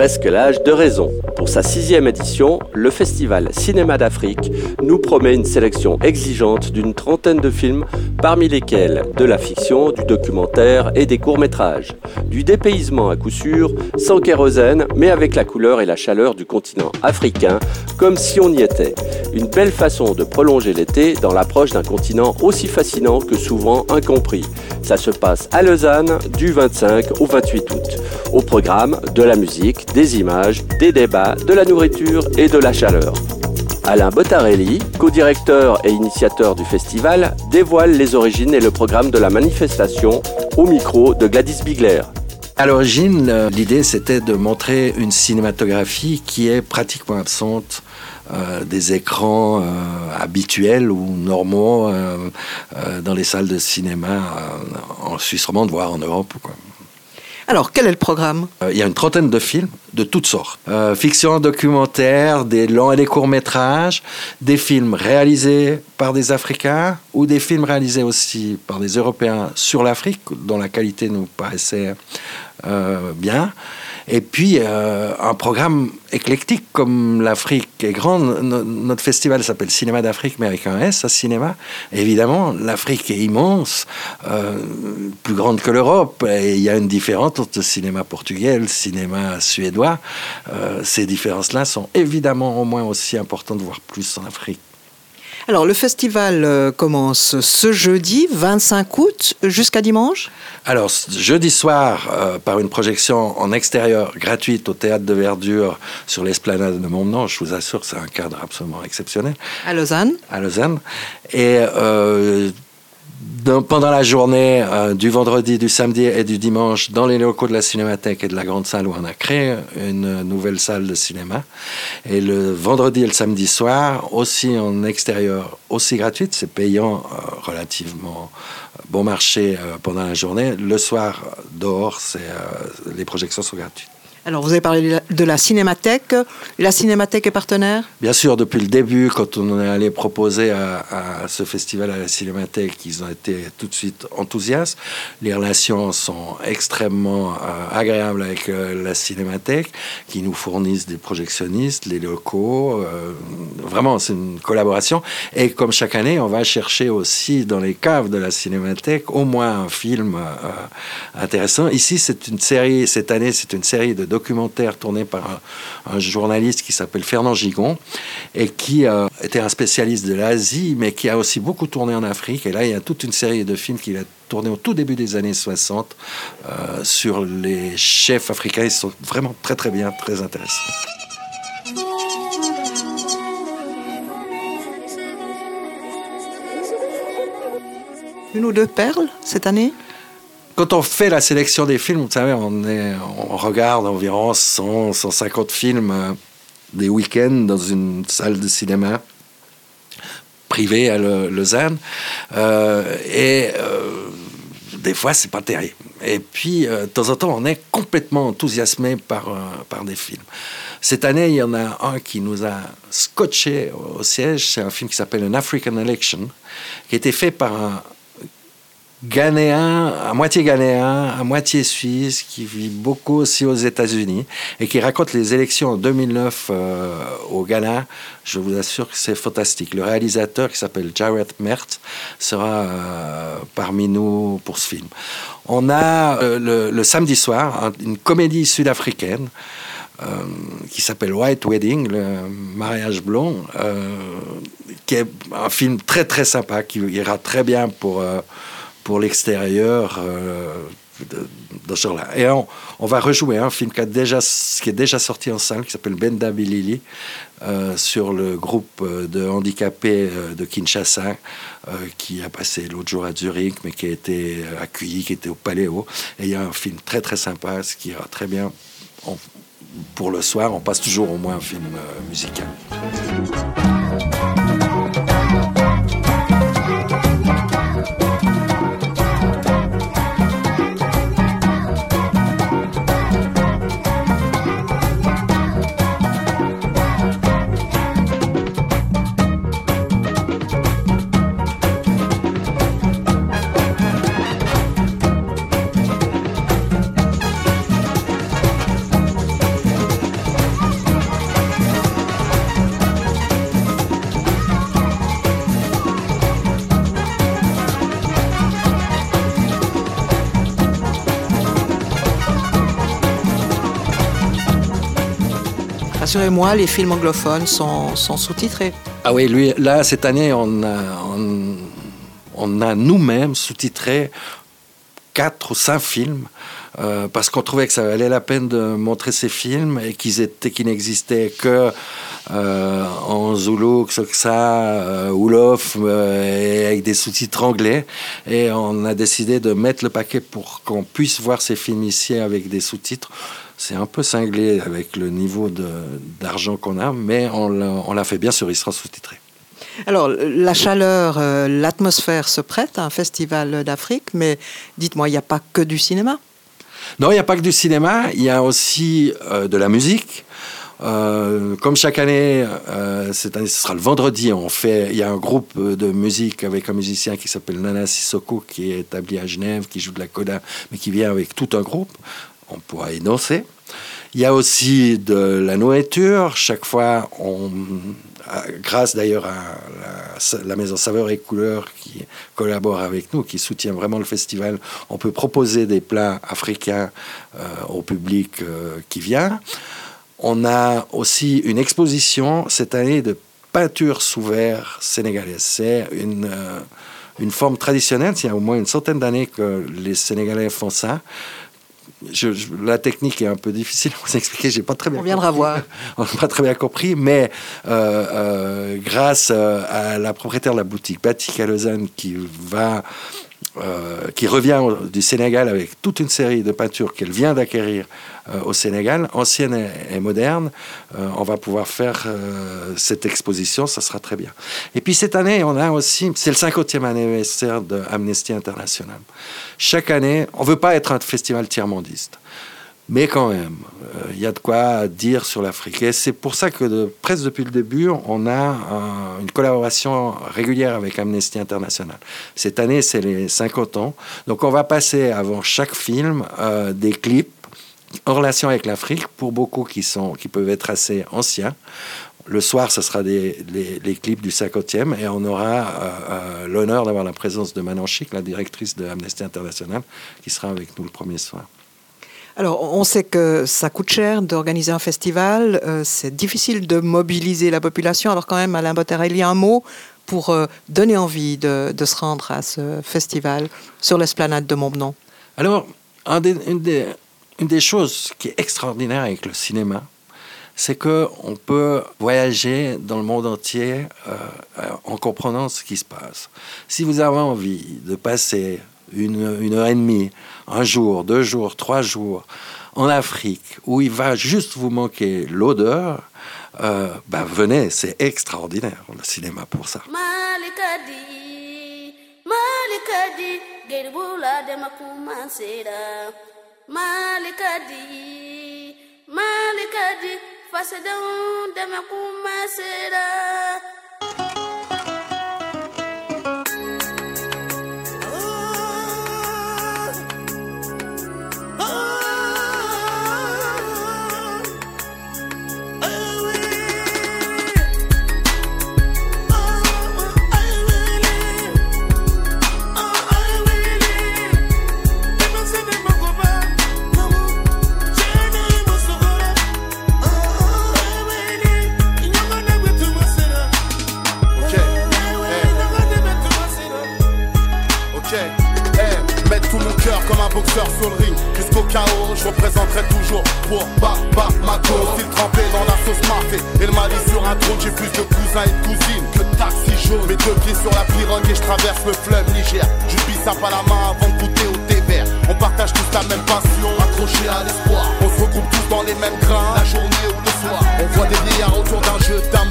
presque l'âge de raison. Pour sa sixième édition, le Festival Cinéma d'Afrique nous promet une sélection exigeante d'une trentaine de films, parmi lesquels de la fiction, du documentaire et des courts-métrages. Du dépaysement à coup sûr, sans kérosène, mais avec la couleur et la chaleur du continent africain, comme si on y était. Une belle façon de prolonger l'été dans l'approche d'un continent aussi fascinant que souvent incompris. Ça se passe à Lausanne du 25 au 28 août. Au programme, de la musique, des images, des débats, de la nourriture et de la chaleur. Alain Bottarelli, co-directeur et initiateur du festival, dévoile les origines et le programme de la manifestation au micro de Gladys Bigler. À l'origine, l'idée c'était de montrer une cinématographie qui est pratiquement absente euh, des écrans euh, habituels ou normaux euh, dans les salles de cinéma en Suisse romande, voire en Europe. Alors, quel est le programme? Il y a une trentaine de films de toutes sortes. fiction, documentaire, des longs et des courts métrages, des films réalisés par des Africains ou des films réalisés aussi par des Européens sur l'Afrique, dont la qualité nous paraissait bien. Et puis, euh, un programme éclectique comme l'Afrique est grande. notre festival s'appelle Cinéma d'Afrique, mais avec un S à cinéma. évidemment, l'Afrique est immense, euh, plus grande que l'Europe. Et il y a une différence le cinéma portugais le cinéma suédois. Euh, ces différences-là sont évidemment au moins aussi importantes, voire plus en Afrique. Alors, le festival euh, commence ce jeudi, 25 août, jusqu'à dimanche? Alors, jeudi soir, euh, par une projection en extérieur gratuite au Théâtre de Verdure sur l'esplanade de Montmenant. Je vous assure c'est un cadre absolument exceptionnel. À Lausanne À Lausanne. Et euh, pendant la journée euh, du vendredi, du samedi et du dimanche, dans les locaux de la Cinémathèque et de la Grande Salle où on a créé une nouvelle salle de cinéma. Et le vendredi et le samedi soir, aussi en extérieur, aussi gratuite, c'est payant euh, relativement euh, bon marché pendant la journée. Le soir, dehors, les projections sont gratuites. Alors, vous avez parlé de la Cinémathèque. La Cinémathèque est partenaire? Bien sûr, depuis le début, quand on est allé proposer à, ce festival à la Cinémathèque, ils ont été tout de suite enthousiastes. Les relations sont extrêmement euh, agréables avec euh, la Cinémathèque, qui nous fournissent des projectionnistes, les locaux. Euh, vraiment, c'est une collaboration. Et comme chaque année, on va chercher aussi dans les caves de la Cinémathèque au moins un film intéressant. Ici, c'est une série, cette année, c'est une série de documentaire tourné par un, journaliste qui s'appelle Fernand Gigon et qui euh, était un spécialiste de l'Asie, mais qui a aussi beaucoup tourné en Afrique. Et là, il y a toute une série de films qu'il a tourné au tout début des années 60 euh, sur les chefs africains. Ils sont vraiment très très bien, très intéressants. Une ou deux perles cette année? Quand on fait la sélection des films, vous savez, on, regarde environ 100, 150 films euh, des week-ends dans une salle de cinéma privée à Lausanne. Euh, et euh, des fois, c'est pas terrible. Et puis, de temps en temps, on est complètement enthousiasmé par, par des films. Cette année, il y en a un qui nous a scotché au siège. C'est un film qui s'appelle An African Election, qui a été fait par un, ghanéen, à moitié ghanéen, à moitié suisse, qui vit beaucoup aussi aux États-Unis et qui raconte les élections en 2009 euh, au Ghana. Je vous assure que c'est fantastique. Le réalisateur, qui s'appelle Jared Mert, sera euh, parmi nous pour ce film. On a euh, le, samedi soir une comédie sud-africaine. qui s'appelle White Wedding, le mariage blond, qui est un film très très sympa, qui ira très bien pour pour l'extérieur euh, de, ce genre-là. Et on, va rejouer un film qui, a déjà, qui est déjà sorti en salle, qui s'appelle Benda Bilili, euh, sur le groupe de handicapés euh, de Kinshasa, qui a passé l'autre jour à Zurich, mais qui a été accueilli, qui était au Paléo. Et il y a un film très très sympa, ce qui ira très bien. pour le soir, on passe toujours au moins un film musical. Rassurez-moi, les films anglophones sont, sous-titrés. Ah oui, lui, là, cette année, on a, on, a nous-mêmes sous-titré quatre ou cinq films euh, parce qu'on trouvait que ça valait la peine de montrer ces films et qu'ils étaient qu'ils n'existaient que euh, en Zulu, Xhosa, euh, Wolof euh, avec des sous-titres anglais et on a décidé de mettre le paquet pour qu'on puisse voir ces films ici avec des sous-titres c'est un peu cinglé avec le niveau d'argent qu'on a, mais on l'a fait bien sûr, il sera sous-titré. Alors, la chaleur, euh, l'atmosphère se prête à un festival d'Afrique, mais dites-moi, il n'y a pas que du cinéma? Non, il n'y a pas que du cinéma, il y a aussi euh, de la musique. Euh, comme chaque année, cette année, ce sera le vendredi. On fait, il y a un groupe de musique avec un musicien qui s'appelle Nana Sissoko, qui est établi à Genève, qui joue de la coda, mais qui vient avec tout un groupe on pourra danser. Il y a aussi de la nourriture. Chaque fois, on, grâce d'ailleurs à la, Maison Saveur et Couleurs qui collabore avec nous, qui soutient vraiment le festival, on peut proposer des plats africains euh, au public euh, qui vient. On a aussi une exposition cette année de peinture sous verre sénégalaise. C'est une, euh, une forme traditionnelle. Il y a au moins une centaine d'années que les Sénégalais font ça la technique est un peu difficile à vous expliquer, j'ai pas très bien. On viendra voir. On n'a pas très bien compris, mais euh, euh, grâce euh, à la propriétaire de la boutique, Batik à Lausanne, qui va euh, qui revient du Sénégal avec toute une série de peintures qu'elle vient d'acquérir euh, au Sénégal, ancienne et, moderne. Euh, on va pouvoir faire cette exposition, ça sera très bien. Et puis cette année, on a aussi, c'est le 50e anniversaire de Amnesty International. Chaque année, on ne veut pas être un festival tiers-mondiste. Mais quand même, il euh, y a de quoi dire sur l'Afrique. Et c'est pour ça que presque depuis le début, on a une collaboration régulière avec Amnesty International. Cette année, c'est les 50 ans. Donc on va passer avant chaque film euh, des clips en relation avec l'Afrique, pour beaucoup qui, sont, qui peuvent être assez anciens. Le soir, ce sera des, les, clips du 50e et on aura euh, l'honneur d'avoir la présence de Manon Chic, la directrice de Amnesty International, qui sera avec nous le premier soir. Alors, on sait que ça coûte cher d'organiser un festival, euh, c'est difficile de mobiliser la population. Alors, quand même, Alain il y a un mot pour euh, donner envie de, se rendre à ce festival sur l'esplanade de Montbenon. Alors, une, des, choses qui est extraordinaire avec le cinéma, c'est qu'on peut voyager dans le monde entier euh, en comprenant ce qui se passe. Si vous avez envie de passer une, heure et demie, un jour, deux jours, trois jours en Afrique, où il va juste vous manquer l'odeur, euh, bah venez, c'est extraordinaire le cinéma pour ça. Malikadi, Malikadi, Je représenterai toujours pour Baba ba, ma cause trempé dans la sauce marquée Et le Mali sur un trône J'ai plus de cousins et de cousines que de taxi jaune Mes deux pieds sur la pirogue et je traverse le fleuve Niger. Je pisse à pas la main avant de goûter au thé vert. On partage tous la même passion Accroché à l'espoir. On se regroupe tous dans les mêmes grains La journée ou le soir. On voit des liards autour d'un jeu d'un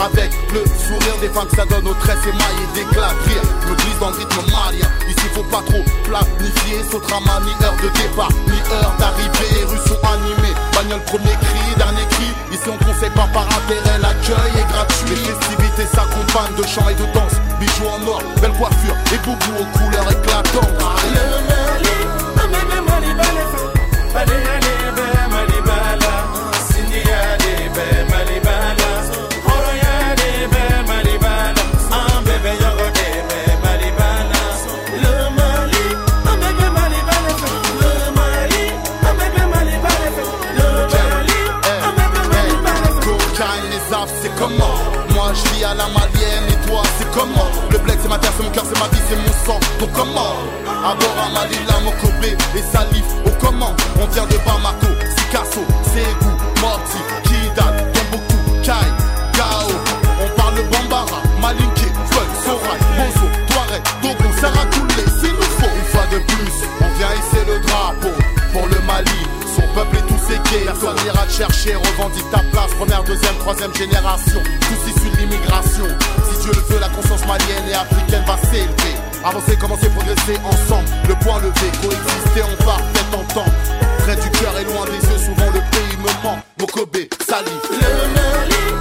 Avec le sourire des femmes que ça donne aux tresses émaillées Des claques, Je me glisse dans le rythme malien faut pas trop planifier. Sautrama, ni heure de départ, ni heure d'arrivée. Rues sont animées, bagnole, premier cri, dernier cri. Ici on conseille pas par intérêt, l'accueil est gratuit. Les festivités s'accompagnent de chants et de danse. Bijoux en or, belle coiffure et boubou aux couleurs éclatantes. Salifs aux commandes. On vient de Bamako, Ségou, Morty, Kidal, Kai, Gao. On parle Bambara, Malinke, Fun, Sorai, Bozo, Touareg, Togo, Serra Koulé, s'il nous faut. Une fois de plus, on vient hisser le drapeau pour le Mali. Son peuple et tous ses personne n'ira te chercher, revendique ta place. Première, deuxième, troisième génération, tous issus de l'immigration. Si Dieu le veut, la conscience malienne et africaine va s'élever. Avancer, commencer, progresser ensemble, le point levé, coexister en parfaite entente. Près du cœur et loin des yeux, souvent le pays me ment. Mokobe, Salif.